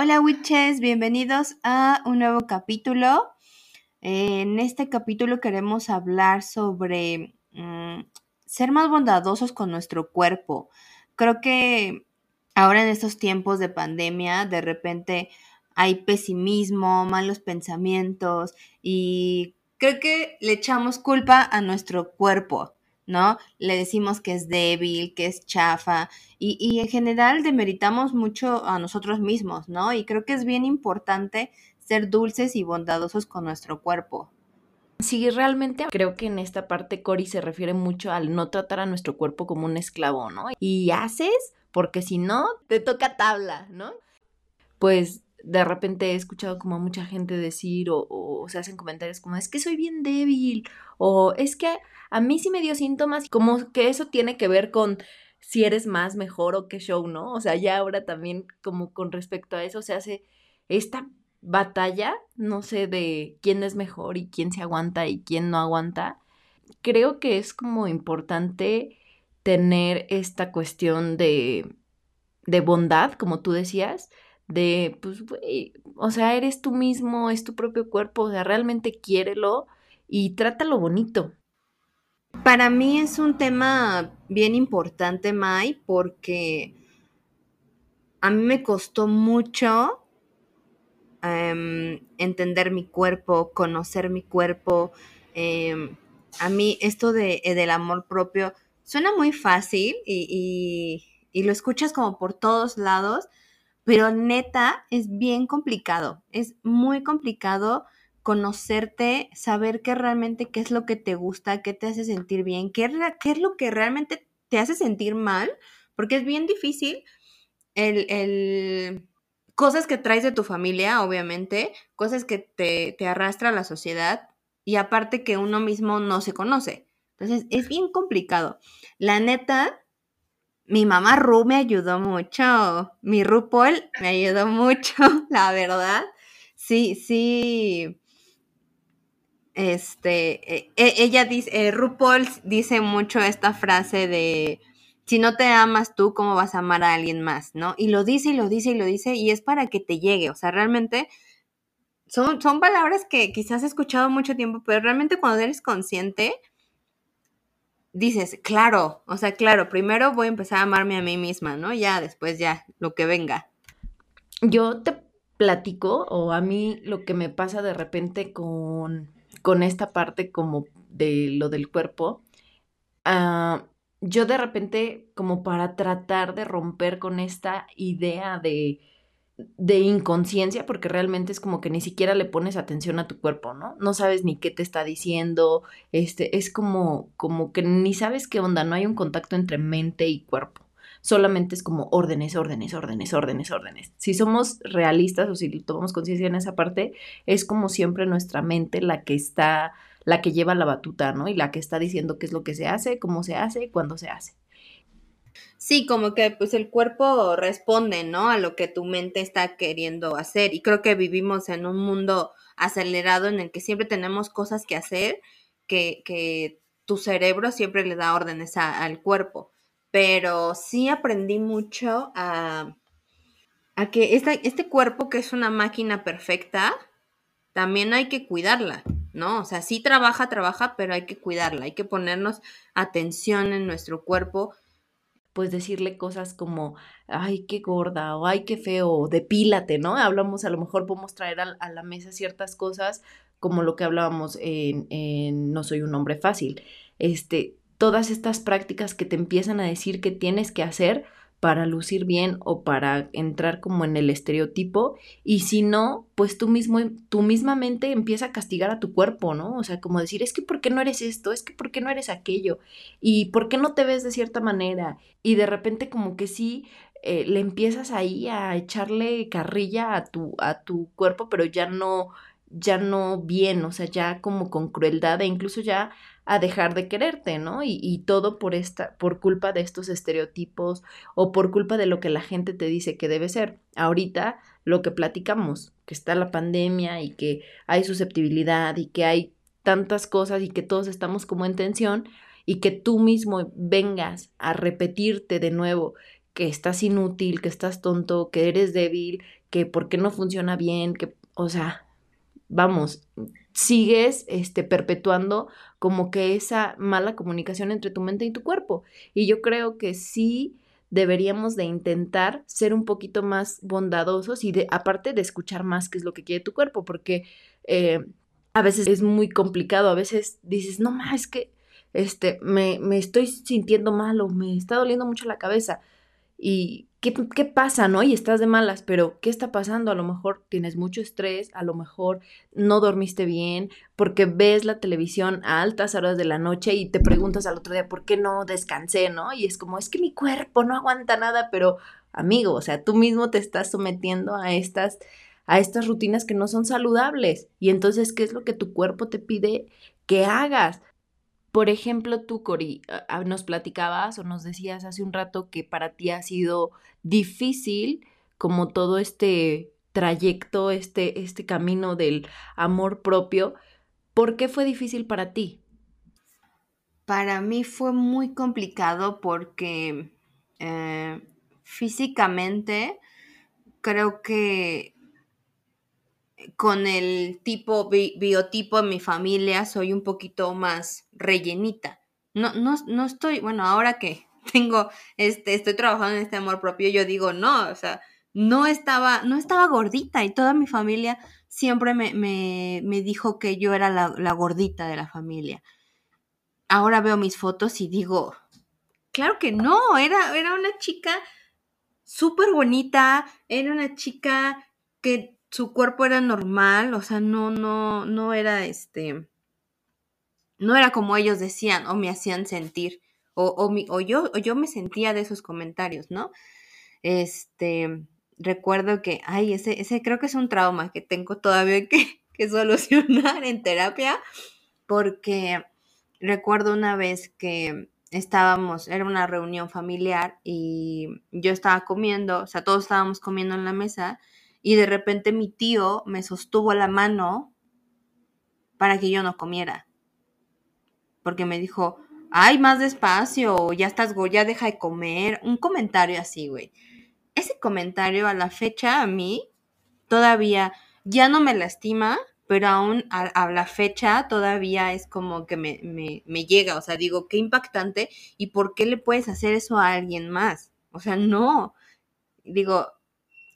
Hola witches, bienvenidos a un nuevo capítulo. En este capítulo queremos hablar sobre mm, ser más bondadosos con nuestro cuerpo. Creo que ahora en estos tiempos de pandemia, de repente hay pesimismo, malos pensamientos y creo que le echamos culpa a nuestro cuerpo. ¿No? Le decimos que es débil, que es chafa y, y, en general demeritamos mucho a nosotros mismos, ¿no? Y creo que es bien importante ser dulces y bondadosos con nuestro cuerpo. Sí, realmente creo que en esta parte Cori se refiere mucho al no tratar a nuestro cuerpo como un esclavo, ¿no? Y haces porque si no, te toca tabla, ¿no? Pues de repente he escuchado como a mucha gente decir o, o, se hacen comentarios como es que soy bien débil o es que a mí sí me dio síntomas como que eso tiene que ver con si eres más, mejor o qué show, ¿no? O sea, ya ahora también como con respecto a eso se hace esta batalla, no sé, de quién es mejor y quién se aguanta y quién no aguanta. Creo que es como importante tener esta cuestión de, de bondad, como tú decías, de, pues, güey, o sea, eres tú mismo, es tu propio cuerpo, o sea, realmente quiérelo y trátalo bonito. Para mí es un tema bien importante, Mai, porque a mí me costó mucho um, entender mi cuerpo, conocer mi cuerpo. Um, a mí esto de, eh, del amor propio suena muy fácil y, y lo escuchas como por todos lados, pero neta es bien complicado, es muy complicado conocerte, saber qué realmente qué es lo que te gusta, qué te hace sentir bien, qué, es lo que realmente te hace sentir mal, porque es bien difícil el, el cosas que traes de tu familia, obviamente, cosas que te, te arrastra la sociedad y aparte que uno mismo no se conoce. Entonces es bien complicado. La neta, mi mamá Ru me ayudó mucho. Mi RuPaul me ayudó mucho, la verdad. Sí, sí. Este, e, ella dice, eh, RuPaul dice mucho esta frase de si no te amas tú, ¿cómo vas a amar a alguien más? ¿No? Y lo dice y lo dice y lo dice y es para que te llegue. O sea, realmente son, son palabras que quizás he escuchado mucho tiempo, pero realmente cuando eres consciente, dices, claro, o sea, claro, primero voy a empezar a amarme a mí misma, ¿no? Ya, después ya, lo que venga. Yo te platico, o a mí lo que me pasa de repente con, con esta parte como de lo del cuerpo, uh, yo de repente, como para tratar de romper con esta idea de, de inconsciencia, porque realmente es como que ni siquiera le pones atención a tu cuerpo, ¿no? No sabes ni qué te está diciendo, este, es como, como que ni sabes qué onda, no hay un contacto entre mente y cuerpo. Solamente es como órdenes, órdenes, órdenes, órdenes, órdenes. Si somos realistas o si tomamos conciencia en esa parte, es como siempre nuestra mente la que está, la que lleva la batuta, ¿no? Y la que está diciendo qué es lo que se hace, cómo se hace, cuándo se hace. Sí, como que pues el cuerpo responde, ¿no? A lo que tu mente está queriendo hacer. Y creo que vivimos en un mundo acelerado en el que siempre tenemos cosas que hacer, que, que tu cerebro siempre le da órdenes al cuerpo. Pero sí aprendí mucho a, a que esta, este cuerpo, que es una máquina perfecta, también hay que cuidarla, ¿no? O sea, sí trabaja, trabaja, pero hay que cuidarla, hay que ponernos atención en nuestro cuerpo pues decirle cosas como, ay, qué gorda, o ay, qué feo, depílate, ¿no? Hablamos, a lo mejor podemos traer a, a la mesa ciertas cosas como lo que hablábamos en, en, No soy un hombre fácil. Este, todas estas prácticas que te empiezan a decir que tienes que hacer para lucir bien o para entrar como en el estereotipo y si no, pues tú mismo, tú misma mente empieza a castigar a tu cuerpo, ¿no? O sea, como decir, es que ¿por qué no eres esto? Es que ¿por qué no eres aquello? ¿Y por qué no te ves de cierta manera? Y de repente como que sí, eh, le empiezas ahí a echarle carrilla a tu, a tu cuerpo, pero ya no, ya no bien, o sea, ya como con crueldad e incluso ya a dejar de quererte, ¿no? Y, todo por esta, por culpa de estos estereotipos o por culpa de lo que la gente te dice que debe ser. Ahorita lo que platicamos, que está la pandemia y que hay susceptibilidad y que hay tantas cosas y que todos estamos como en tensión y que tú mismo vengas a repetirte de nuevo que estás inútil, que estás tonto, que eres débil, que por qué no funciona bien, que, o sea, vamos, sigues este, perpetuando como que esa mala comunicación entre tu mente y tu cuerpo. Y yo creo que sí deberíamos de intentar ser un poquito más bondadosos y de, aparte de escuchar más qué es lo que quiere tu cuerpo, porque eh, a veces es muy complicado, a veces dices, no más, es que este, me, me estoy sintiendo mal o me está doliendo mucho la cabeza. Y ¿qué, ¿qué, pasa, no? Y estás de malas, pero ¿qué está pasando? A lo mejor tienes mucho estrés, a lo mejor no dormiste bien, porque ves la televisión a altas horas de la noche y te preguntas al otro día, ¿por qué no descansé, no? Y es como, es que mi cuerpo no aguanta nada, pero amigo, o sea, tú mismo te estás sometiendo a estas a estas rutinas que no son saludables. Y entonces, ¿qué es lo que tu cuerpo te pide que hagas? Por ejemplo, tú, Cori, nos platicabas o nos decías hace un rato que para ti ha sido difícil como todo este trayecto, este, este camino del amor propio. ¿Por qué fue difícil para ti? Para mí fue muy complicado porque eh, físicamente creo que con el tipo biotipo en mi familia soy un poquito más rellenita. No, no, no estoy, bueno, ahora que tengo, este, estoy trabajando en este amor propio, yo digo, no, o sea, no estaba, no estaba gordita y toda mi familia siempre me, me, me dijo que yo era la, la, gordita de la familia. Ahora veo mis fotos y digo, claro que no, era, era una chica súper bonita, era una chica que su cuerpo era normal, o sea, no, no, no era este, no era como ellos decían o me hacían sentir, o, o, yo, o yo me sentía de esos comentarios, ¿no? Este, recuerdo que, ay, ese, ese creo que es un trauma que tengo todavía que, que solucionar en terapia, porque recuerdo una vez que estábamos, era una reunión familiar y yo estaba comiendo, o sea, todos estábamos comiendo en la mesa y de repente mi tío me sostuvo la mano para que yo no comiera. Porque me dijo, ay, más despacio, ya estás, ya deja de comer. Un comentario así, güey. Ese comentario a la fecha a mí todavía ya no me lastima, pero aún a, la fecha todavía es como que me, me, me, llega, o sea, digo, qué impactante y por qué le puedes hacer eso a alguien más. O sea, no. Digo,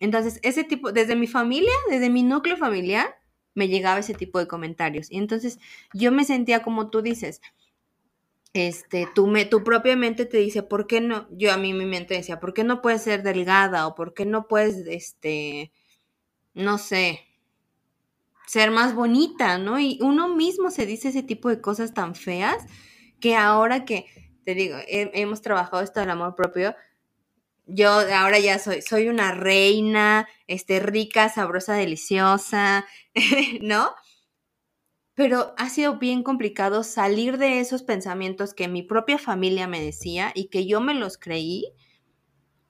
entonces, ese tipo, desde mi familia, desde mi núcleo familiar, me llegaba ese tipo de comentarios. Y entonces yo me sentía como tú dices, este, tu, me, tu propia mente te dice, ¿por qué no? Yo a mí mi mente decía, ¿por qué no puedes ser delgada? O ¿por qué no puedes, este, no sé, ser más bonita, ¿no? Y uno mismo se dice ese tipo de cosas tan feas que ahora que, te digo, hemos trabajado esto del amor propio, yo ahora ya soy, soy una reina, este, rica, sabrosa, deliciosa, ¿no? Pero ha sido bien complicado salir de esos pensamientos que mi propia familia me decía y que yo me los creí.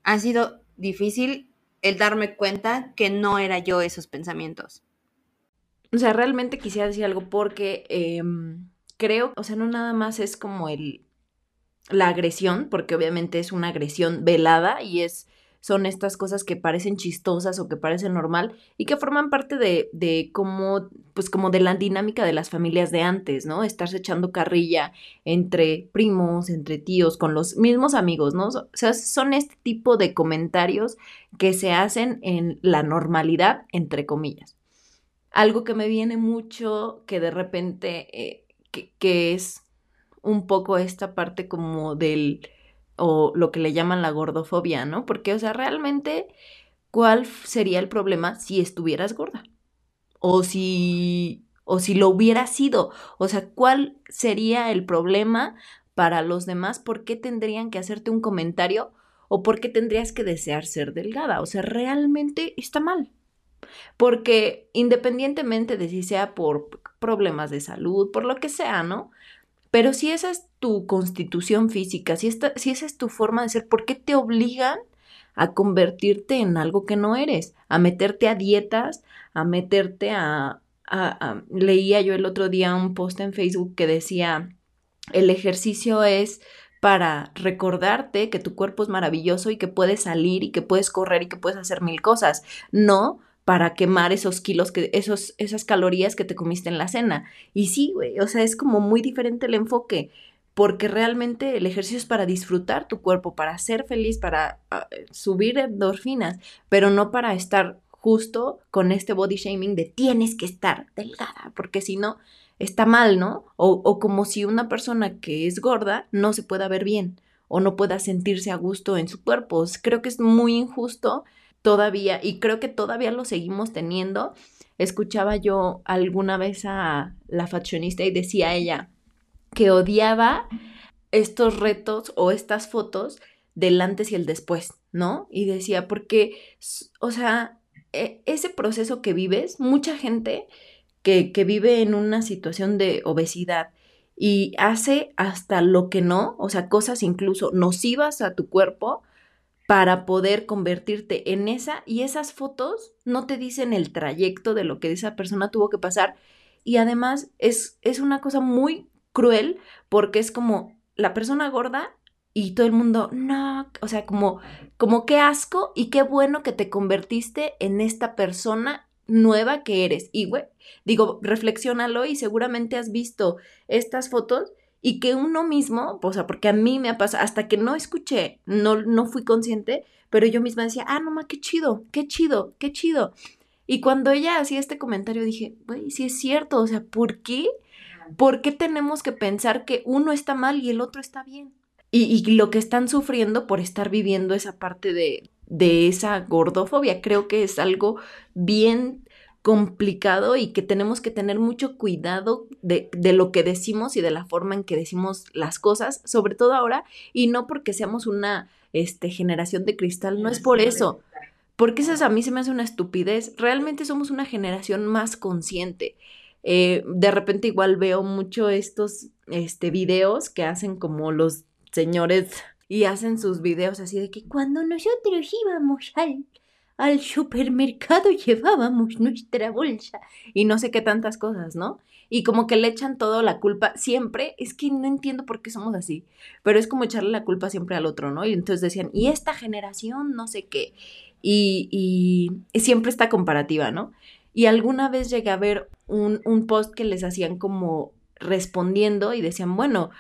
Ha sido difícil el darme cuenta que no era yo esos pensamientos. O sea, realmente quisiera decir algo porque em, creo, o sea, no nada más es como el, la agresión, porque obviamente es una agresión velada y es son estas cosas que parecen chistosas o que parecen normal y que forman parte de, de como, pues como de la dinámica de las familias de antes, ¿no? Estarse echando carrilla entre primos, entre tíos, con los mismos amigos, ¿no? O sea, son este tipo de comentarios que se hacen en la normalidad, entre comillas. Algo que me viene mucho, que de repente, eh, que, que es un poco esta parte como del, o lo que le llaman la gordofobia, ¿no? Porque, o sea, realmente, ¿cuál sería el problema si estuvieras gorda? O si, o si lo hubiera sido. O sea, ¿cuál sería el problema para los demás? ¿Por qué tendrían que hacerte un comentario? ¿O por qué tendrías que desear ser delgada? O sea, realmente está mal. Porque independientemente de si sea por problemas de salud, por lo que sea, ¿no? Pero si esa es tu constitución física, si, si esa es tu forma de ser, ¿por qué te obligan a convertirte en algo que no eres? A meterte a dietas, a meterte a, Leía yo el otro día un post en Facebook que decía, el ejercicio es para recordarte que tu cuerpo es maravilloso y que puedes salir y que puedes correr y que puedes hacer mil cosas, no para quemar esos kilos, que, esos, esas calorías que te comiste en la cena. Y sí, güey, o sea, es como muy diferente el enfoque, porque realmente el ejercicio es para disfrutar tu cuerpo, para ser feliz, para ah, subir endorfinas, pero no para estar justo con este body shaming de tienes que estar delgada, porque si no, está mal, ¿no? O, como si una persona que es gorda no se pueda ver bien o no pueda sentirse a gusto en su cuerpo. Creo que es muy injusto todavía y creo que todavía lo seguimos teniendo. Escuchaba yo alguna vez a la fashionista y decía ella que odiaba estos retos o estas fotos del antes y el después, ¿no? Y decía, porque, o sea, e, ese proceso que vives, mucha gente que, vive en una situación de obesidad y hace hasta lo que no, o sea, cosas incluso nocivas a tu cuerpo para poder convertirte en esa y esas fotos no te dicen el trayecto de lo que esa persona tuvo que pasar y además es, es una cosa muy cruel porque es como la persona gorda y todo el mundo, no, o sea, como, como qué asco y qué bueno que te convertiste en esta persona nueva que eres. Y, güey, digo, reflexiónalo y seguramente has visto estas fotos y que uno mismo, o sea, porque a mí me ha pasado, hasta que no escuché, no, no fui consciente, pero yo misma decía, ah, no, ma, qué chido, qué chido, qué chido. Y cuando ella hacía este comentario dije, güey, sí es cierto, o sea, ¿por qué? ¿Por qué tenemos que pensar que uno está mal y el otro está bien? Y, y lo que están sufriendo por estar viviendo esa parte de, de esa gordofobia. Creo que es algo bien complicado y que tenemos que tener mucho cuidado de, de, lo que decimos y de la forma en que decimos las cosas, sobre todo ahora, y no porque seamos una este, generación de cristal, no es por eso, porque eso a mí se me hace una estupidez, realmente somos una generación más consciente. Eh, de repente igual veo mucho estos este, videos que hacen como los señores y hacen sus videos así de que cuando nosotros íbamos al, al supermercado llevábamos nuestra bolsa y no sé qué tantas cosas, ¿no? Y como que le echan toda la culpa siempre, es que no entiendo por qué somos así, pero es como echarle la culpa siempre al otro, ¿no? Y entonces decían, y esta generación, no sé qué, y, y, siempre esta comparativa, ¿no? Y alguna vez llegué a ver un, un post que les hacían como respondiendo y decían, bueno,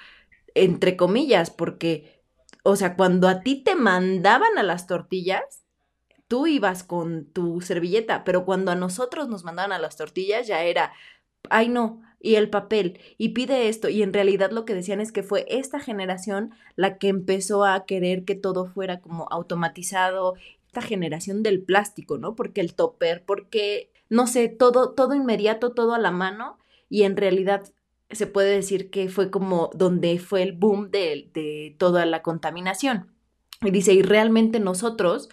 entre comillas, porque o sea, cuando a ti te mandaban a las tortillas, tú ibas con tu servilleta, pero cuando a nosotros nos mandaban a las tortillas ya era, ay no, y el papel, y pide esto, y en realidad lo que decían es que fue esta generación la que empezó a querer que todo fuera como automatizado, esta generación del plástico, ¿no? Porque el topper, porque, no sé, todo, todo inmediato, todo a la mano, y en realidad se puede decir que fue como donde fue el boom de, toda la contaminación. Y dice, y realmente nosotros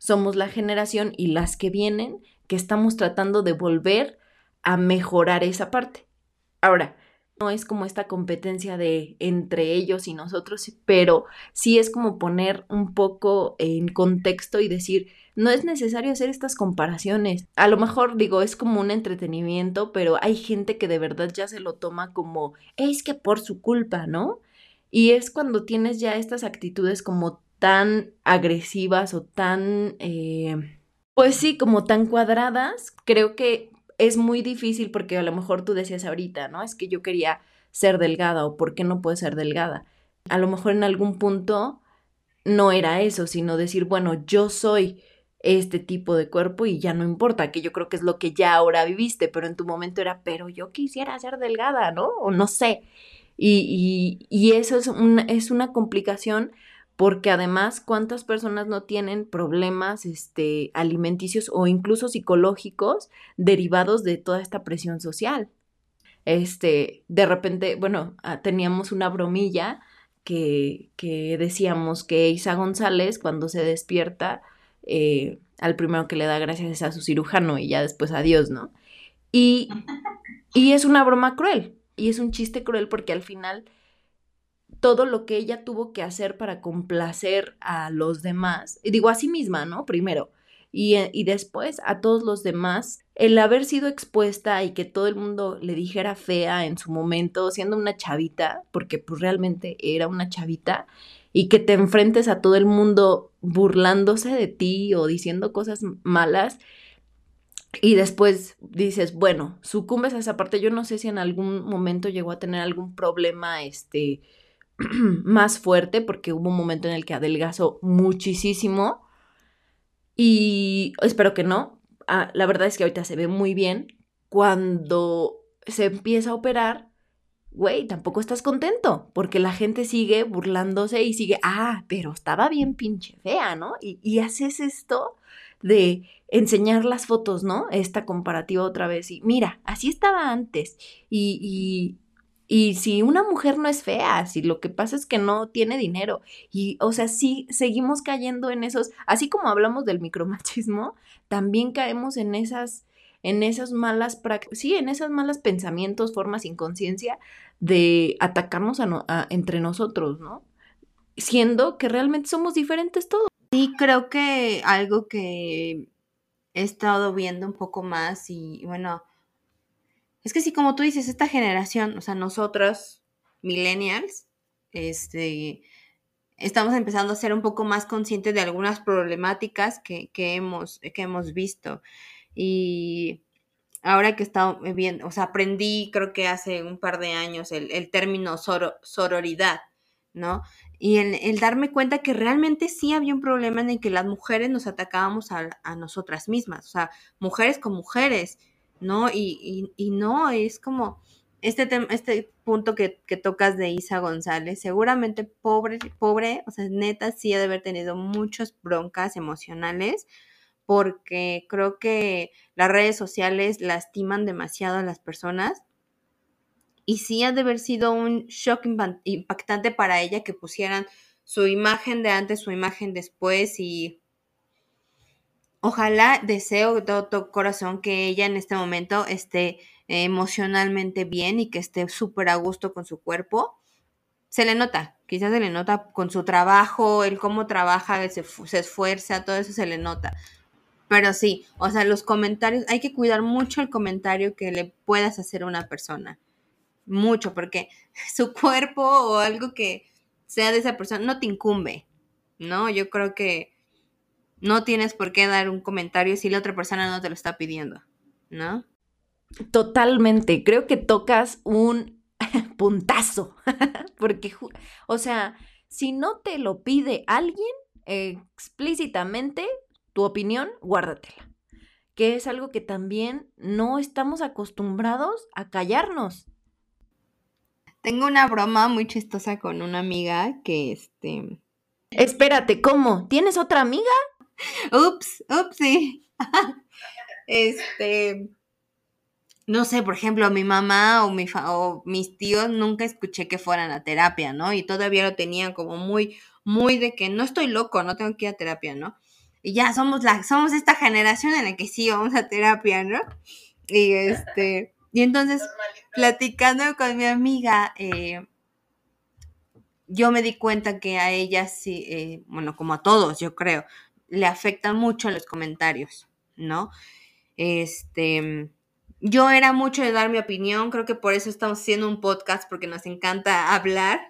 somos la generación y las que vienen que estamos tratando de volver a mejorar esa parte. Ahora, no es como esta competencia de entre ellos y nosotros, pero sí es como poner un poco en contexto y decir, no es necesario hacer estas comparaciones. A lo mejor digo, es como un entretenimiento, pero hay gente que de verdad ya se lo toma como, es que por su culpa, ¿no? Y es cuando tienes ya estas actitudes como tan agresivas o tan, eh, pues sí, como tan cuadradas, creo que es muy difícil porque a lo mejor tú decías ahorita, ¿no? Es que yo quería ser delgada o por qué no puedo ser delgada. A lo mejor en algún punto no era eso, sino decir, bueno, yo soy este tipo de cuerpo y ya no importa, que yo creo que es lo que ya ahora viviste, pero en tu momento era, pero yo quisiera ser delgada, ¿no? O no sé. Y, y, eso es es una complicación porque además cuántas personas no tienen problemas este, alimenticios o incluso psicológicos derivados de toda esta presión social. Este, de repente, bueno, ah, teníamos una bromilla que, que decíamos que Isa González cuando se despierta eh, al primero que le da gracias es a su cirujano y ya después a Dios, ¿no? Y, y es una broma cruel, y es un chiste cruel porque al final todo lo que ella tuvo que hacer para complacer a los demás, digo a sí misma, ¿no? Primero, y, eh, y, después a todos los demás. El haber sido expuesta y que todo el mundo le dijera fea en su momento, siendo una chavita, porque pues realmente era una chavita, y que te enfrentes a todo el mundo burlándose de ti o diciendo cosas malas, y después dices, bueno, sucumbes a esa parte. Yo no sé si en algún momento llegó a tener algún problema, este, más fuerte, porque hubo un momento en el que adelgazó muchísimo. Y espero que no. Ah, la verdad es que ahorita se ve muy bien. Cuando se empieza a operar, güey, tampoco estás contento, porque la gente sigue burlándose y sigue, ah, pero estaba bien pinche fea, ¿no? Y, haces esto de enseñar las fotos, ¿no? Esta comparativa otra vez. Y mira, así estaba antes. Y, y si una mujer no es fea, si lo que pasa es que no tiene dinero. Y, o sea, sí, seguimos cayendo en esos, así como hablamos del micromachismo, también caemos en esas, en esas malas prácticas, sí, en esas malas pensamientos, formas, inconsciencia de atacarnos a entre nosotros, ¿no? Siendo que realmente somos diferentes todos. Sí, creo que algo que he estado viendo un poco más y bueno, es que sí, como tú dices, esta generación, o sea, nosotros, millennials, este, estamos empezando a ser un poco más conscientes de algunas problemáticas que, hemos, que hemos visto. Y ahora que he estado o sea, aprendí creo que hace un par de años el, el término sororidad, ¿no? y el, darme cuenta que realmente sí había un problema en el que las mujeres nos atacábamos a, nosotras mismas, o sea, mujeres con mujeres, ¿no? Y, no, es como este, este punto que, tocas de Isa González, seguramente pobre, pobre, o sea, neta sí ha de haber tenido muchas broncas emocionales, porque creo que las redes sociales lastiman demasiado a las personas y sí ha de haber sido un shock impactante para ella que pusieran su imagen de antes, su imagen después y ojalá deseo de todo, corazón que ella en este momento esté emocionalmente bien y que esté súper a gusto con su cuerpo. Se le nota, quizás se le nota con su trabajo, el cómo trabaja, se, se esfuerza, todo eso se le nota. Pero sí, o sea, los comentarios, hay que cuidar mucho el comentario que le puedas hacer a una persona mucho, porque su cuerpo o algo que sea de esa persona no te incumbe, ¿no? Yo creo que no tienes por qué dar un comentario si la otra persona no te lo está pidiendo, ¿no? Totalmente, creo que tocas un puntazo, porque, o sea, si no te lo pide alguien explícitamente, tu opinión, guárdatela, que es algo que también no estamos acostumbrados a callarnos. Tengo una broma muy chistosa con una amiga que este. Espérate, ¿cómo? ¿Tienes otra amiga? Ups, ups, sí. este. No sé, por ejemplo, mi mamá o, mi o mis tíos nunca escuché que fueran a terapia, ¿no? Y todavía lo tenían como muy, muy de que no estoy loco, no tengo que ir a terapia, ¿no? Y ya somos la, somos esta generación en la que sí vamos a terapia, ¿no? Y este. Y entonces, platicando con mi amiga, eh, yo me di cuenta que a ella sí, eh, bueno, como a todos, yo creo, le afectan mucho los comentarios, ¿no? Este, yo era mucho de dar mi opinión, creo que por eso estamos haciendo un podcast, porque nos encanta hablar.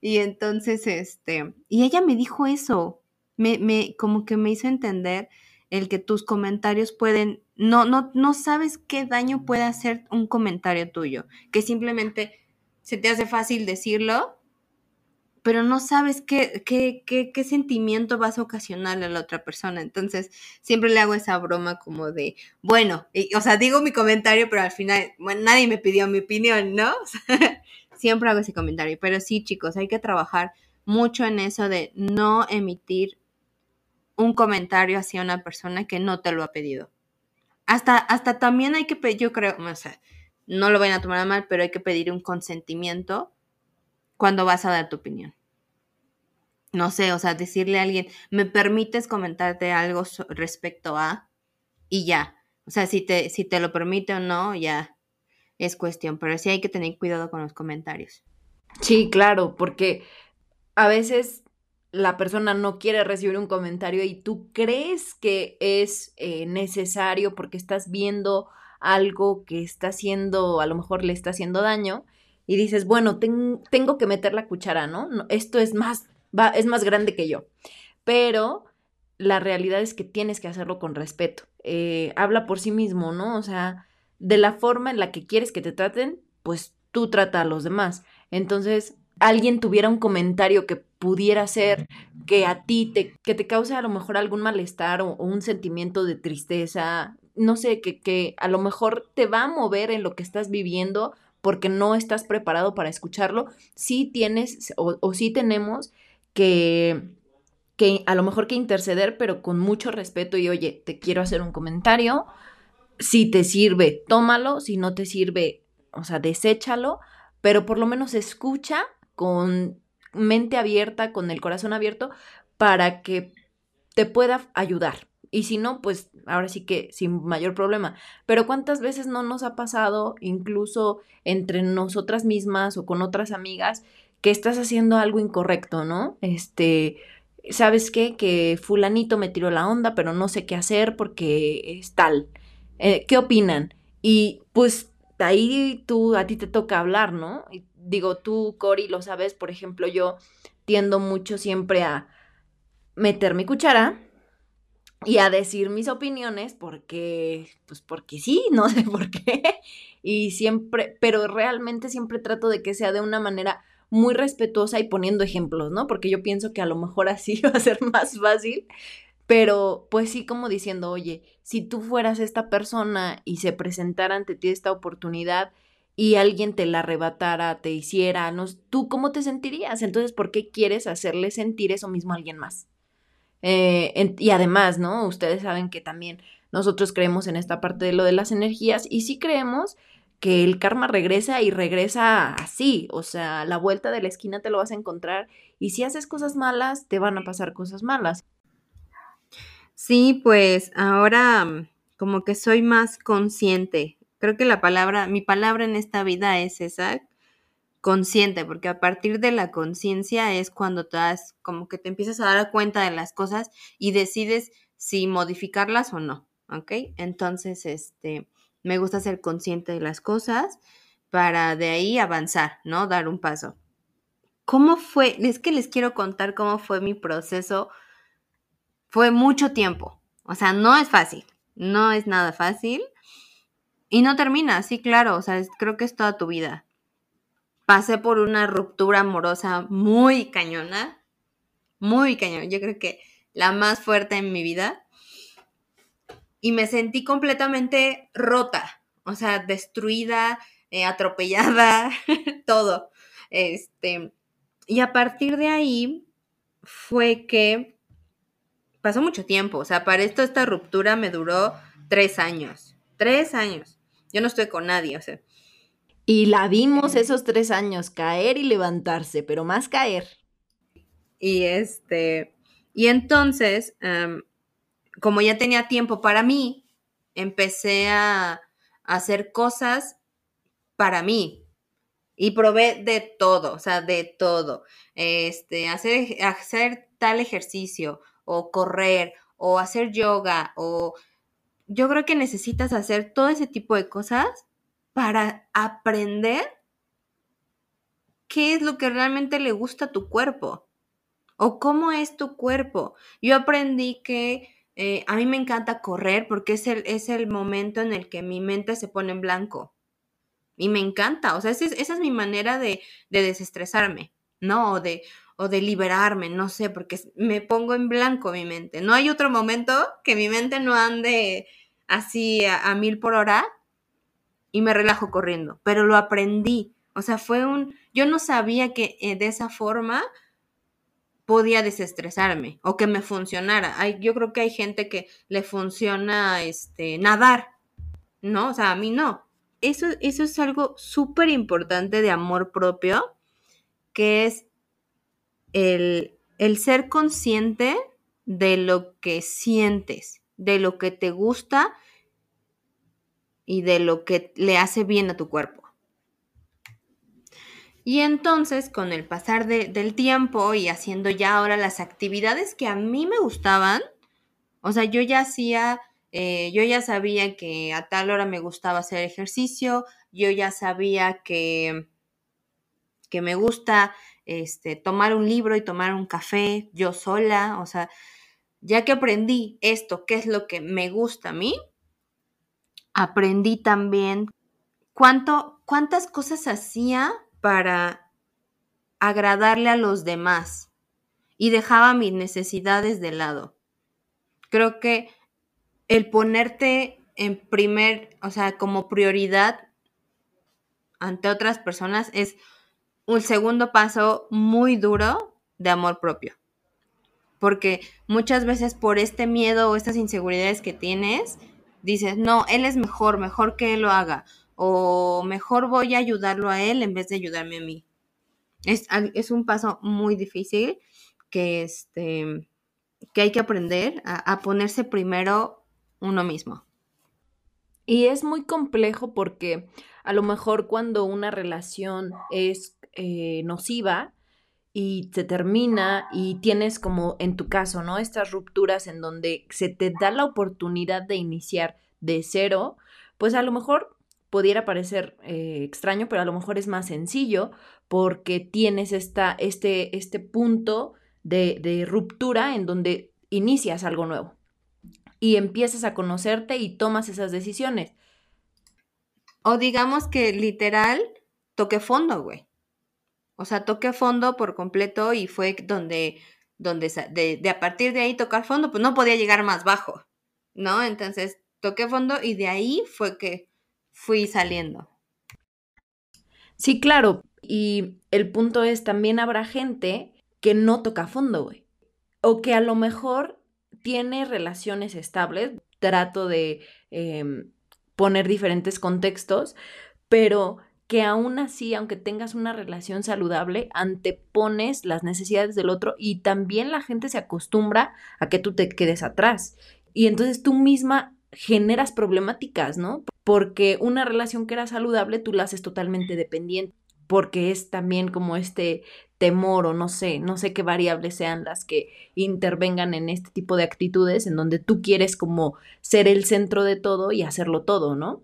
Y entonces, este, y ella me dijo eso, me, me, como que me hizo entender el que tus comentarios pueden, no, no, no sabes qué daño puede hacer un comentario tuyo, que simplemente se te hace fácil decirlo, pero no sabes qué, qué, qué, qué sentimiento vas a ocasionar a la otra persona. Entonces, siempre le hago esa broma como de, bueno, o sea, digo mi comentario, pero al final, bueno, nadie me pidió mi opinión, ¿no? siempre hago ese comentario. Pero sí, chicos, hay que trabajar mucho en eso de no emitir un comentario hacia una persona que no te lo ha pedido. Hasta, hasta también hay que yo creo, o sea, no lo vayan a tomar mal, pero hay que pedir un consentimiento cuando vas a dar tu opinión. No sé, o sea, decirle a alguien, ¿me permites comentarte algo respecto a? Y ya. O sea, si te, si te lo permite o no, ya es cuestión, pero sí hay que tener cuidado con los comentarios. Sí, claro, porque a veces la persona no quiere recibir un comentario y tú crees que es eh, necesario porque estás viendo algo que está haciendo, a lo mejor le está haciendo daño, y dices, bueno, tengo que meter la cuchara, ¿no? Esto es más, es más grande que yo. Pero la realidad es que tienes que hacerlo con respeto. Eh, habla por sí mismo, ¿no? O sea, de la forma en la que quieres que te traten, pues tú trata a los demás. Entonces, alguien tuviera un comentario que pudiera ser que a ti te, que te cause a lo mejor algún malestar o, un sentimiento de tristeza, no sé, que, que a lo mejor te va a mover en lo que estás viviendo porque no estás preparado para escucharlo, sí tienes o, o sí tenemos que, que a lo mejor que interceder, pero con mucho respeto y oye, te quiero hacer un comentario, si te sirve, tómalo, si no te sirve, o sea, deséchalo, pero por lo menos escucha con mente abierta, con el corazón abierto, para que te pueda ayudar. Y si no, pues ahora sí que sin mayor problema. Pero ¿cuántas veces no nos ha pasado, incluso entre nosotras mismas o con otras amigas, que estás haciendo algo incorrecto, ¿no? Este, ¿sabes qué? Que fulanito me tiró la onda, pero no sé qué hacer porque es tal. Eh, ¿Qué opinan? Y pues ahí tú, a ti te toca hablar, ¿no? digo, tú, Cori, lo sabes, por ejemplo, yo tiendo mucho siempre a meter mi cuchara y a decir mis opiniones porque, pues porque sí, no sé por qué. Y siempre, pero realmente siempre trato de que sea de una manera muy respetuosa y poniendo ejemplos, ¿no? Porque yo pienso que a lo mejor así va a ser más fácil. Pero pues sí como diciendo, oye, si tú fueras esta persona y se presentara ante ti esta oportunidad y alguien te la arrebatara, te hiciera, no, ¿tú cómo te sentirías? Entonces, ¿por qué quieres hacerle sentir eso mismo a alguien más? Eh, y además, ¿no? Ustedes saben que también nosotros creemos en esta parte de lo de las energías y sí creemos que el karma regresa y regresa así, o sea, la vuelta de la esquina te lo vas a encontrar y si haces cosas malas, te van a pasar cosas malas. Sí, pues ahora mm, como que soy más consciente Creo que la palabra, mi palabra en esta vida es esa, consciente, porque a partir de la conciencia es cuando te das, como que te empiezas a dar cuenta de las cosas y decides si modificarlas o no, ¿ok? Entonces, este, me gusta ser consciente de las cosas para de ahí avanzar, ¿no? Dar un paso. ¿Cómo fue? Es que les quiero contar cómo fue mi proceso. Fue mucho tiempo, o sea, no es fácil, no es nada fácil. Y no termina, sí, claro, o sea, creo que es toda tu vida. Pasé por una ruptura amorosa muy cañona, muy cañona, yo creo que la más fuerte en mi vida. Y me sentí completamente rota, o sea, destruida, eh, atropellada, todo. Este, y a partir de ahí fue que pasó mucho tiempo, o sea, para esto esta ruptura me duró tres años, tres años. Yo no estoy con nadie, o sea. Y la vimos esos tres años caer y levantarse, pero más caer. Y este, y entonces, em, como ya tenía tiempo para mí, empecé a, hacer cosas para mí. Y probé de todo, o sea, de todo. Este, hacer, hacer tal ejercicio, o correr, o hacer yoga, o yo creo que necesitas hacer todo ese tipo de cosas para aprender qué es lo que realmente le gusta a tu cuerpo o cómo es tu cuerpo. Yo aprendí que eh, a mí me encanta correr porque es el, es el momento en el que mi mente se pone en blanco. Y me encanta, o sea, esa es, mi manera de, de desestresarme, ¿no? O de, o de liberarme, no sé, porque me pongo en blanco mi mente. No hay otro momento que mi mente no ande así a, mil por hora y me relajo corriendo, pero lo aprendí. O sea, fue un, yo no sabía que eh, de esa forma podía desestresarme o que me funcionara. Hay, yo creo que hay gente que le funciona este, nadar, ¿no? O sea, a mí no. Eso, eso es algo súper importante de amor propio, que es el, el ser consciente de lo que sientes de lo que te gusta y de lo que le hace bien a tu cuerpo. Y entonces, con el pasar del tiempo y haciendo ya ahora las actividades que a mí me gustaban, o sea, yo ya hacía, eh, yo ya sabía que a tal hora me gustaba hacer ejercicio, yo ya sabía que, que me gusta este, tomar un libro y tomar un café yo sola, o sea, ya que aprendí esto, qué es lo que me gusta a mí, aprendí también cuánto, cuántas cosas hacía para agradarle a los demás y dejaba mis necesidades de lado. Creo que el ponerte en primer, o sea, como prioridad ante otras personas es un segundo paso muy duro de amor propio. Porque muchas veces por este miedo o estas inseguridades que tienes, dices, no, él es mejor, mejor que él lo haga. O mejor voy a ayudarlo a él en vez de ayudarme a mí. Es, es un paso muy difícil que, este, que hay que aprender a, ponerse primero uno mismo. Y es muy complejo porque a lo mejor cuando una relación es eh, nociva y se termina y tienes como en tu caso, ¿no? Estas rupturas en donde se te da la oportunidad de iniciar de cero, pues a lo mejor pudiera parecer eh, extraño, pero a lo mejor es más sencillo porque tienes esta, este, este punto de, de ruptura en donde inicias algo nuevo y empiezas a conocerte y tomas esas decisiones. O digamos que literal toque fondo, güey. O sea, toqué fondo por completo y fue donde, donde de, a partir de ahí tocar fondo, pues no podía llegar más bajo, ¿no? Entonces toqué fondo y de ahí fue que fui saliendo. Sí, claro. Y el punto es, también habrá gente que no toca fondo, güey. O que a lo mejor tiene relaciones estables. Trato de em, poner diferentes contextos, pero que aún así, aunque tengas una relación saludable, antepones las necesidades del otro y también la gente se acostumbra a que tú te quedes atrás. Y entonces tú misma generas problemáticas, ¿no? Porque una relación que era saludable tú la haces totalmente dependiente, porque es también como este temor o no sé, no sé qué variables sean las que intervengan en este tipo de actitudes en donde tú quieres como ser el centro de todo y hacerlo todo, ¿no?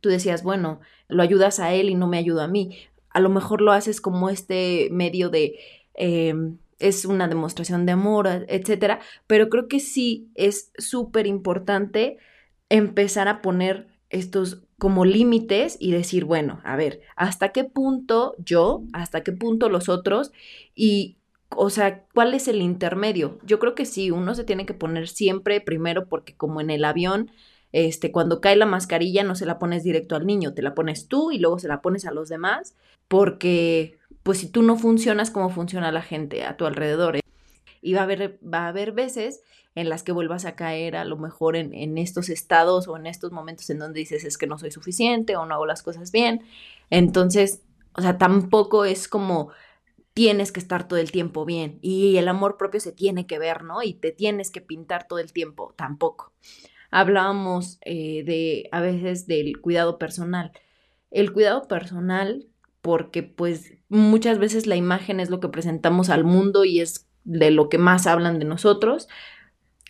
tú decías, bueno, lo ayudas a él y no me ayuda a mí. A lo mejor lo haces como este medio de... Em, es una demostración de amor, etcétera, pero creo que sí es súper importante empezar a poner estos como límites y decir, bueno, a ver, ¿hasta qué punto yo, hasta qué punto los otros y, o sea, cuál es el intermedio? Yo creo que sí, uno se tiene que poner siempre primero porque como en el avión este, cuando cae la mascarilla no se la pones directo al niño, te la pones tú y luego se la pones a los demás, porque pues si tú no funcionas como funciona la gente a tu alrededor. ¿eh? Y va a, haber, va a haber veces en las que vuelvas a caer a lo mejor en, en, estos estados o en estos momentos en donde dices es que no soy suficiente o no hago las cosas bien. Entonces, o sea, tampoco es como tienes que estar todo el tiempo bien y el amor propio se tiene que ver, ¿no? Y te tienes que pintar todo el tiempo, tampoco hablábamos eh, de a veces del cuidado personal. El cuidado personal, porque pues muchas veces la imagen es lo que presentamos al mundo y es de lo que más hablan de nosotros,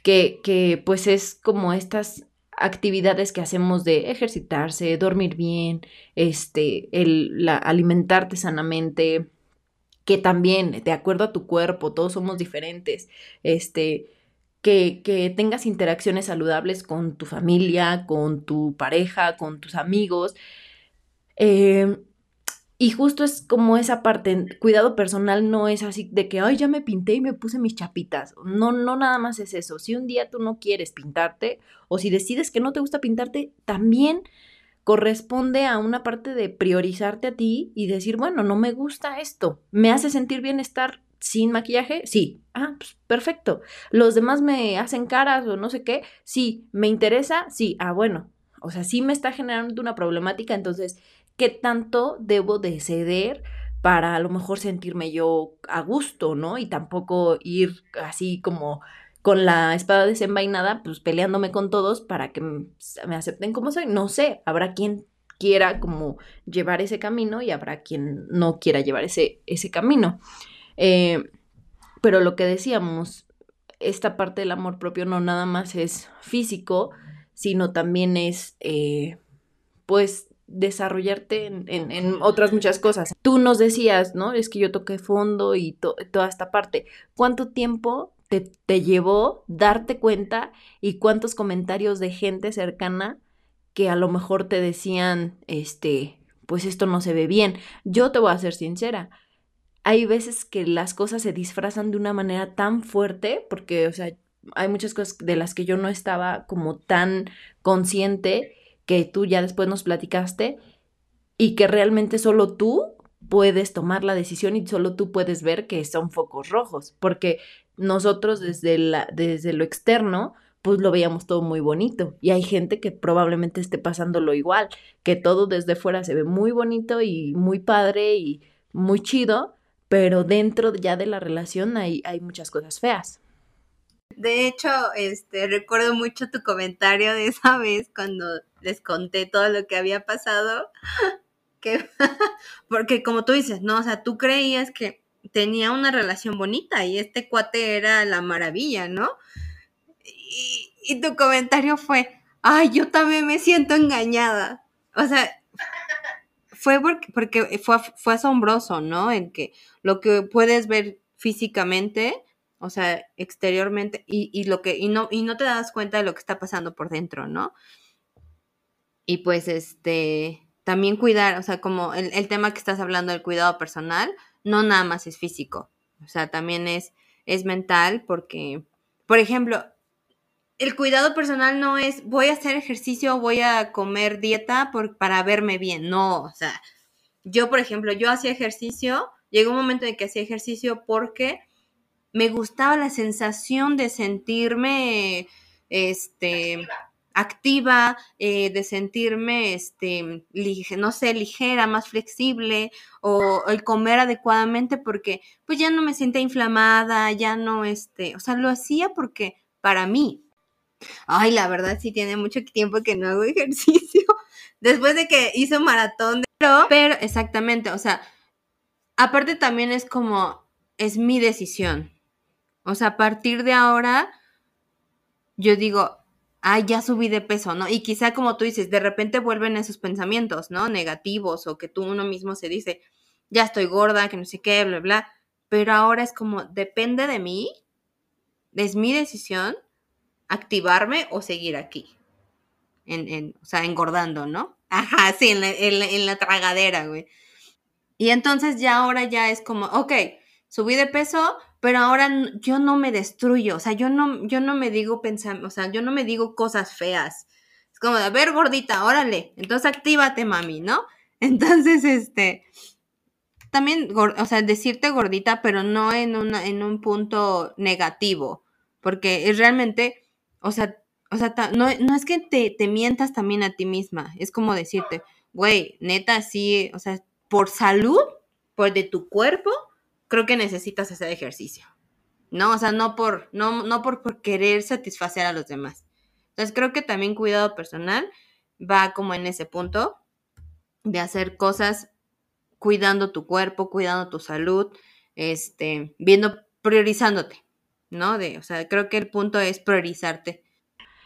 que, que pues es como estas actividades que hacemos de ejercitarse, dormir bien, este, el la, alimentarte sanamente, que también, de acuerdo a tu cuerpo, todos somos diferentes, este, que, tengas interacciones saludables con tu familia, con tu pareja, con tus amigos. Em, y justo es como esa parte, cuidado personal no es así de que, ay, ya me pinté y me puse mis chapitas. No, no nada más es eso. Si un día tú no quieres pintarte o si decides que no te gusta pintarte, también corresponde a una parte de priorizarte a ti y decir, bueno, no me gusta esto, me hace sentir bienestar sin maquillaje, sí. Ah, pues perfecto. Los demás me hacen caras o no sé qué, sí. ¿Me interesa? Sí. Ah, bueno. O sea, sí me está generando una problemática, entonces, ¿qué tanto debo de ceder para a lo mejor sentirme yo a gusto, ¿no? Y tampoco ir así como con la espada desenvainada, pues peleándome con todos para que me acepten como soy. No sé, habrá quien quiera como llevar ese camino y habrá quien no quiera llevar ese, ese camino. Eh, pero lo que decíamos, esta parte del amor propio no nada más es físico, sino también es, eh, pues, desarrollarte en, otras muchas cosas. Tú nos decías, ¿no? Es que yo toqué fondo y toda esta parte. ¿Cuánto tiempo te, te, llevó darte cuenta y cuántos comentarios de gente cercana que a lo mejor te decían, este, pues esto no se ve bien? Yo te voy a ser sincera. Hay veces que las cosas se disfrazan de una manera tan fuerte, porque, o sea, hay muchas cosas de las que yo no estaba como tan consciente que tú ya después nos platicaste y que realmente solo tú puedes tomar la decisión y solo tú puedes ver que son focos rojos, porque nosotros desde, la, desde lo externo pues lo veíamos todo muy bonito y hay gente que probablemente esté pasándolo igual, que todo desde fuera se ve muy bonito y muy padre y muy chido, pero dentro ya de la relación hay, hay muchas cosas feas. De hecho, este, recuerdo mucho tu comentario de esa vez cuando les conté todo lo que había pasado, que, porque como tú dices, ¿no? O sea, tú creías que tenía una relación bonita y este cuate era la maravilla, ¿no? Y, y tu comentario fue, ay, yo también me siento engañada. O sea, fue porque, fue, fue asombroso, ¿no? En que lo que puedes ver físicamente o sea, exteriormente, y, lo que, y no, y no te das cuenta de lo que está pasando por dentro, ¿no? Y pues este, también cuidar, o sea, como el, el, tema que estás hablando del cuidado personal, no nada más es físico, o sea, también es, es mental, porque, por ejemplo, el cuidado personal no es voy a hacer ejercicio, voy a comer dieta por, para verme bien, no, o sea, yo, por ejemplo, yo hacía ejercicio, llegó un momento en que hacía ejercicio porque me gustaba la sensación de sentirme, este, eh, de sentirme, este, no sé, ligera, más flexible, o el comer adecuadamente porque, pues ya no me sentía inflamada, ya no, este, o sea, lo hacía porque, para mí. Ay, la verdad sí tiene mucho tiempo que no hago ejercicio. Después de que un maratón, de... pero exactamente, o sea, aparte también es como, es mi decisión. O sea, a partir de ahora, yo digo, ay, ya subí de peso, ¿no? Y quizá como tú dices, de repente vuelven esos pensamientos, ¿no? Negativos o que tú uno mismo se dice, ya estoy gorda, que no sé qué, bla, bla. Pero ahora es como, depende de mí, es mi decisión activarme o seguir aquí. En, en, o sea, engordando, ¿no? Ajá, sí, en la, en la tragadera, güey. Y entonces ya ahora ya es como, ok, subí de peso, pero ahora yo no me destruyo, o sea, yo no, yo no me digo pensar, o sea, yo no me digo cosas feas. Es como de, a ver, gordita, órale, entonces actívate, mami, ¿no? Entonces, este, también, o sea, decirte gordita, pero no en, en un punto negativo, porque es realmente, o sea, o sea, no, no es que te, te mientas también a ti misma, es como decirte, güey, neta, sí, o sea, por salud, por de tu cuerpo, creo que necesitas hacer ejercicio. ¿No? O sea, no por, no, no por, querer satisfacer a los demás. Entonces creo que también cuidado personal va como en ese punto de hacer cosas cuidando tu cuerpo, cuidando tu salud, este, viendo, priorizándote, ¿no? De, o sea, creo que el punto es priorizarte.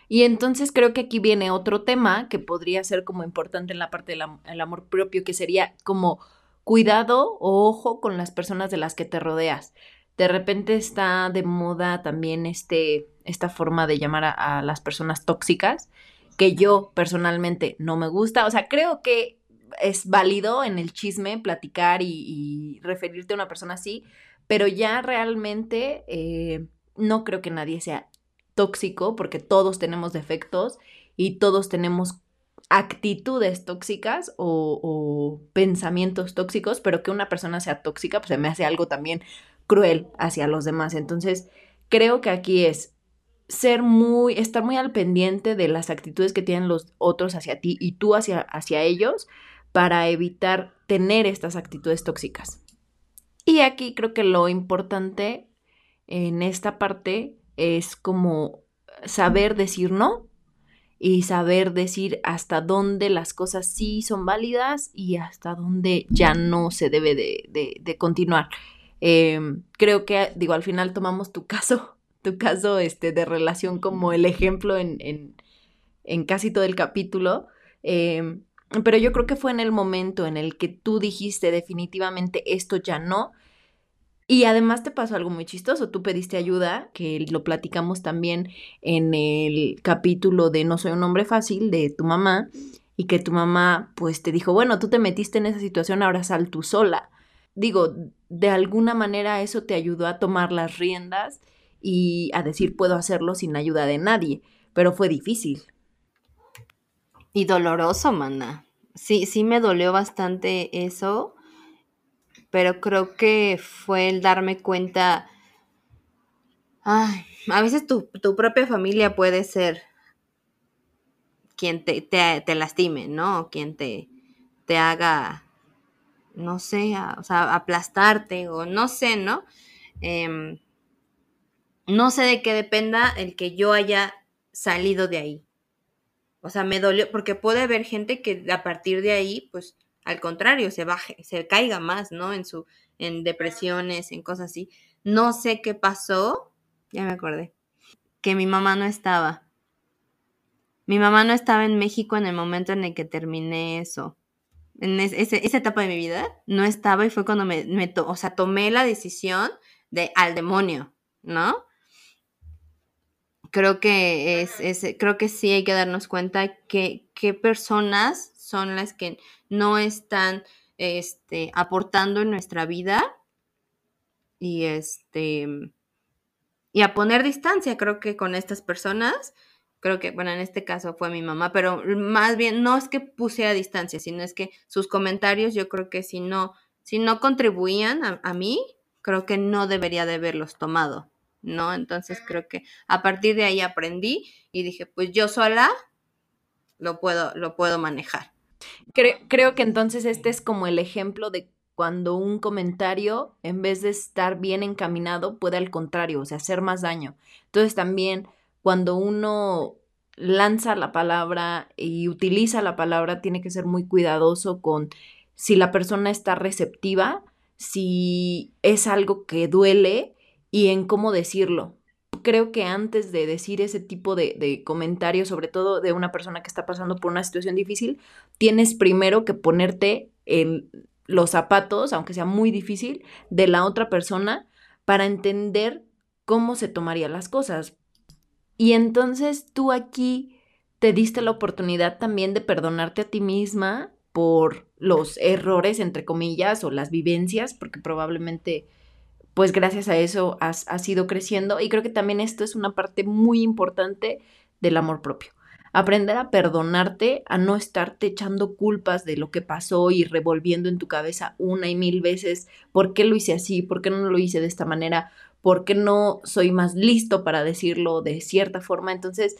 Y entonces creo que aquí viene otro tema que podría ser como importante en la parte del amor propio, que sería como cuidado o ojo con las personas de las que te rodeas. De repente está de moda también este, esta forma de llamar a, las personas tóxicas, que yo personalmente no me gusta. O sea, creo que es válido en el chisme platicar y, referirte a una persona así, pero ya realmente eh, no creo que nadie sea tóxico porque todos tenemos defectos y todos tenemos actitudes tóxicas o, pensamientos tóxicos, pero que una persona sea tóxica, pues se me hace algo también cruel hacia los demás. Entonces, creo que aquí es ser muy, estar muy al pendiente de las actitudes que tienen los otros hacia ti y tú hacia, hacia ellos para evitar tener estas actitudes tóxicas. Y aquí creo que lo importante en esta parte es como saber decir no y saber decir hasta dónde las cosas sí son válidas y hasta dónde ya no se debe de, continuar. Em, creo que, digo, al final tomamos tu caso, tu caso este, de relación como el ejemplo en, en, casi todo el capítulo. Em, pero yo creo que fue en el momento en el que tú dijiste definitivamente esto ya no, y además te pasó algo muy chistoso, tú pediste ayuda, que lo platicamos también en el capítulo de No soy un hombre fácil de tu mamá, y que tu mamá pues te dijo, bueno, tú te metiste en esa situación, ahora sal tú sola. Digo, de alguna manera eso te ayudó a tomar las riendas y a decir puedo hacerlo sin ayuda de nadie, pero fue difícil. Y doloroso, mana. Sí, sí me dolió bastante eso pero creo que fue el darme cuenta, ay, a veces tu, propia familia puede ser quien te, te, lastime, ¿no? Quien te, te haga, no sé, o sea, aplastarte o no sé, ¿no? Em, no sé de qué dependa el que yo haya salido de ahí. O sea, me dolió, porque puede haber gente que a partir de ahí, pues, al contrario, se baje, se caiga más, ¿no? En su, en depresiones, en cosas así. No sé qué pasó, ya me acordé, que mi mamá no estaba. Mi mamá no estaba en México en el momento en el que terminé eso. En esa etapa de mi vida no estaba y fue cuando me, me o sea, tomé la decisión de al demonio, ¿no? Creo que es, es, creo que sí hay que darnos cuenta que qué personas son las que no están este, aportando en nuestra vida y este y a poner distancia creo que con estas personas creo que bueno en este caso fue mi mamá pero más bien no es que puse a distancia sino es que sus comentarios yo creo que si no si no contribuían a, a mí creo que no debería de haberlos tomado no entonces creo que a partir de ahí aprendí y dije pues yo sola lo puedo lo puedo manejar Creo, que entonces este es como el ejemplo de cuando un comentario, en vez de estar bien encaminado, puede al contrario, o sea, hacer más daño. Entonces también cuando uno lanza la palabra y utiliza la palabra, tiene que ser muy cuidadoso con si la persona está receptiva, si es algo que duele y en cómo decirlo creo que antes de decir ese tipo de, comentarios, sobre todo de una persona que está pasando por una situación difícil, tienes primero que ponerte en los zapatos, aunque sea muy difícil, de la otra persona para entender cómo se tomarían las cosas. Y entonces tú aquí te diste la oportunidad también de perdonarte a ti misma por los errores, entre comillas, o las vivencias, porque probablemente pues gracias a eso has, ido creciendo y creo que también esto es una parte muy importante del amor propio. Aprender a perdonarte, a no estarte echando culpas de lo que pasó y revolviendo en tu cabeza una y mil veces por qué lo hice así, por qué no lo hice de esta manera, por qué no soy más listo para decirlo de cierta forma. Entonces,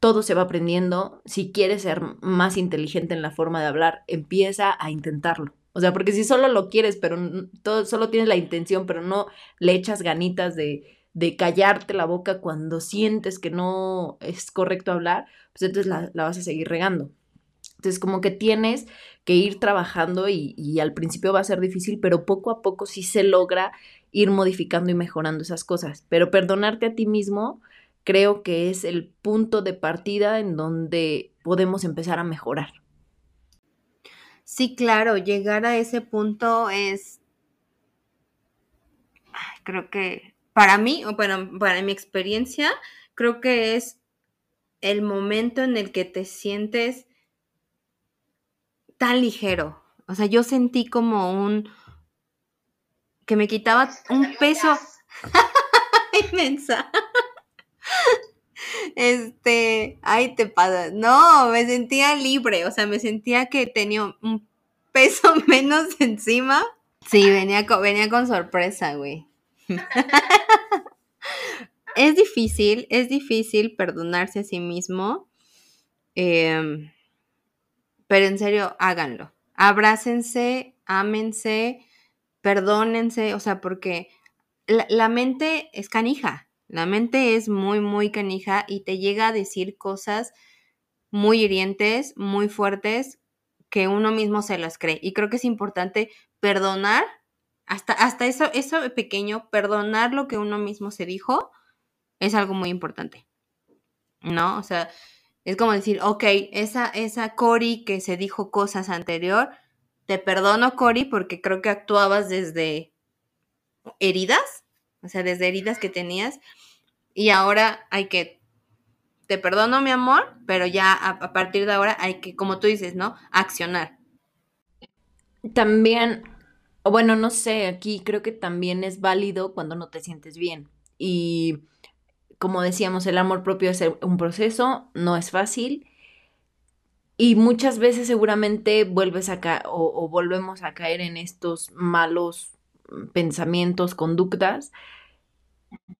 todo se va aprendiendo. Si quieres ser más inteligente en la forma de hablar, empieza a intentarlo. O sea, porque si solo lo quieres, pero todo, solo tienes la intención, pero no le echas ganitas de, de callarte la boca cuando sientes que no es correcto hablar, pues entonces la, vas a seguir regando. Entonces, como que tienes que ir trabajando y, y, al principio va a ser difícil, pero poco a poco sí se logra ir modificando y mejorando esas cosas. Pero perdonarte a ti mismo creo que es el punto de partida en donde podemos empezar a mejorar. Sí, claro, llegar a ese punto es, creo que para mí, o para, para mi experiencia, creo que es el momento en el que te sientes tan ligero. O sea, yo sentí como un, que me quitaba un peso inmensa. Este, ay, te pasa. No, me sentía libre, o sea, me sentía que tenía un peso menos encima. Sí, venía con, venía con sorpresa, güey. es difícil, es difícil perdonarse a sí mismo. Em, pero en serio, háganlo. Abrácense, ámense, perdónense, o sea, porque la mente es canija. La mente es muy, muy canija y te llega a decir cosas muy hirientes, muy fuertes, que uno mismo se las cree. Y creo que es importante perdonar, hasta, hasta eso, eso pequeño, perdonar lo que uno mismo se dijo, es algo muy importante. ¿No? O sea, es como decir, ok, esa, esa Cory que se dijo cosas anterior, te perdono, Cory, porque creo que actuabas desde heridas, o sea, desde heridas que tenías, y ahora hay que, te perdono, mi amor, pero ya a, partir de ahora hay que, como tú dices, ¿no? Accionar. También, bueno, no sé, aquí creo que también es válido cuando no te sientes bien. Y como decíamos, el amor propio es un proceso, no es fácil. Y muchas veces seguramente vuelves a o, volvemos a caer en estos malos pensamientos, conductas.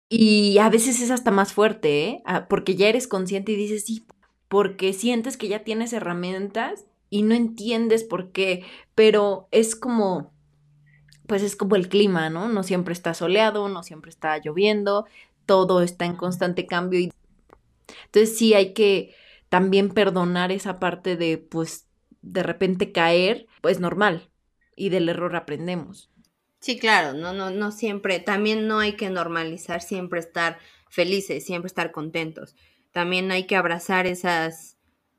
Y a veces es hasta más fuerte, ¿eh? Ah, porque ya eres consciente y dices, sí, porque sientes que ya tienes herramientas y no entiendes por qué, pero es como, pues es como el clima, ¿no? No siempre está soleado, no siempre está lloviendo, todo está en constante cambio y entonces sí hay que también perdonar esa parte de pues de repente caer, pues normal y del error aprendemos. Sí, claro, no, no, no siempre, también no hay que normalizar siempre estar felices, siempre estar contentos. También hay que abrazar esas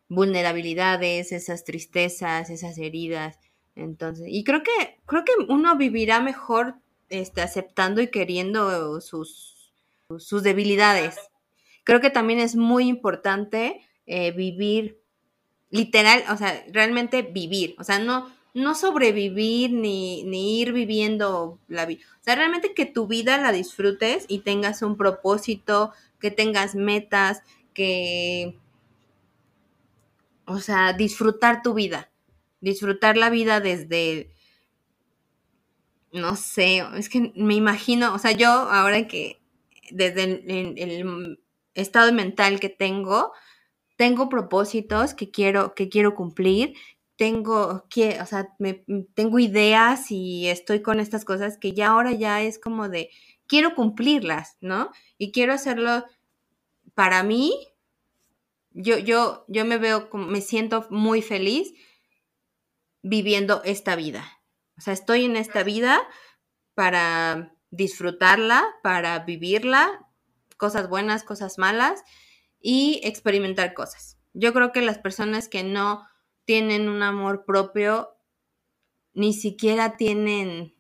vulnerabilidades, esas tristezas, esas heridas. Entonces, y creo que, creo que uno vivirá mejor este, aceptando y queriendo sus, sus debilidades. Creo que también es muy importante eh, vivir, literal, o sea, realmente vivir, o sea, no, no sobrevivir ni, ni ir viviendo la vida, o sea, realmente que tu vida la disfrutes y tengas un propósito, que tengas metas, que, o sea, disfrutar tu vida, disfrutar la vida desde, no sé, es que me imagino, o sea, yo ahora que desde el, estado mental que tengo, tengo propósitos que quiero, que quiero cumplir, tengo, que, o sea, me, tengo ideas y estoy con estas cosas que ya ahora ya es como de, quiero cumplirlas, ¿no? Y quiero hacerlo para mí. Yo, yo, yo me veo, me siento muy feliz viviendo esta vida. O sea, estoy en esta vida para disfrutarla, para vivirla, cosas buenas, cosas malas y experimentar cosas. Yo creo que las personas que no tienen un amor propio ni siquiera tienen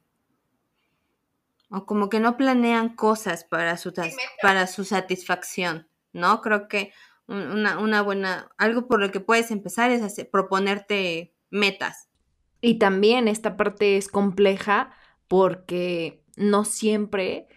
o como que no planean cosas para su, para su satisfacción, ¿no? Creo que una, una, buena, algo por lo que puedes empezar es hacer, proponerte metas. Y también esta parte es compleja porque no siempre,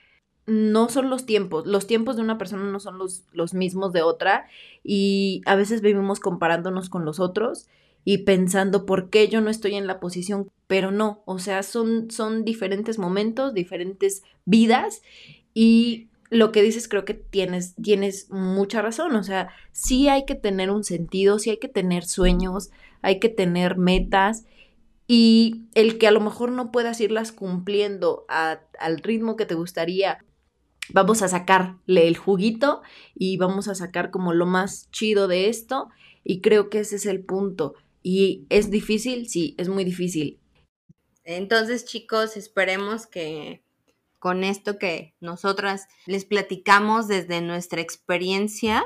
no son los tiempos, los tiempos de una persona no son los, los mismos de otra y a veces vivimos comparándonos con los otros y pensando por qué yo no estoy en la posición, pero no, o sea, son, son diferentes momentos, diferentes vidas y lo que dices creo que tienes, tienes mucha razón, o sea, sí hay que tener un sentido, sí hay que tener sueños, hay que tener metas y el que a lo mejor no puedas irlas cumpliendo al ritmo que te gustaría, vamos a sacarle el juguito y vamos a sacar como lo más chido de esto y creo que ese es el punto. ¿Y es difícil? Sí, es muy difícil. Entonces, chicos, esperemos que con esto que nosotras les platicamos desde nuestra experiencia,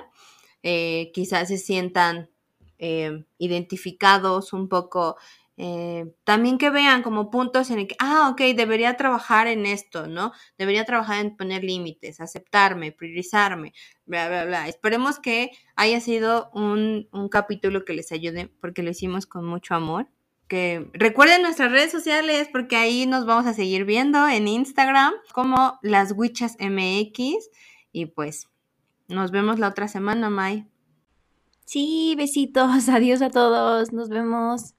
eh, quizás se sientan eh, identificados un poco eh, también que vean como puntos en el que, ah, ok, debería trabajar en esto, ¿no? Debería trabajar en poner límites, aceptarme, priorizarme, bla, bla, bla. Esperemos que haya sido un, un capítulo que les ayude porque lo hicimos con mucho amor. Que recuerden nuestras redes sociales porque ahí nos vamos a seguir viendo en Instagram como las Witches MX. Y pues nos vemos la otra semana, Mai. Sí, besitos, adiós a todos, nos vemos.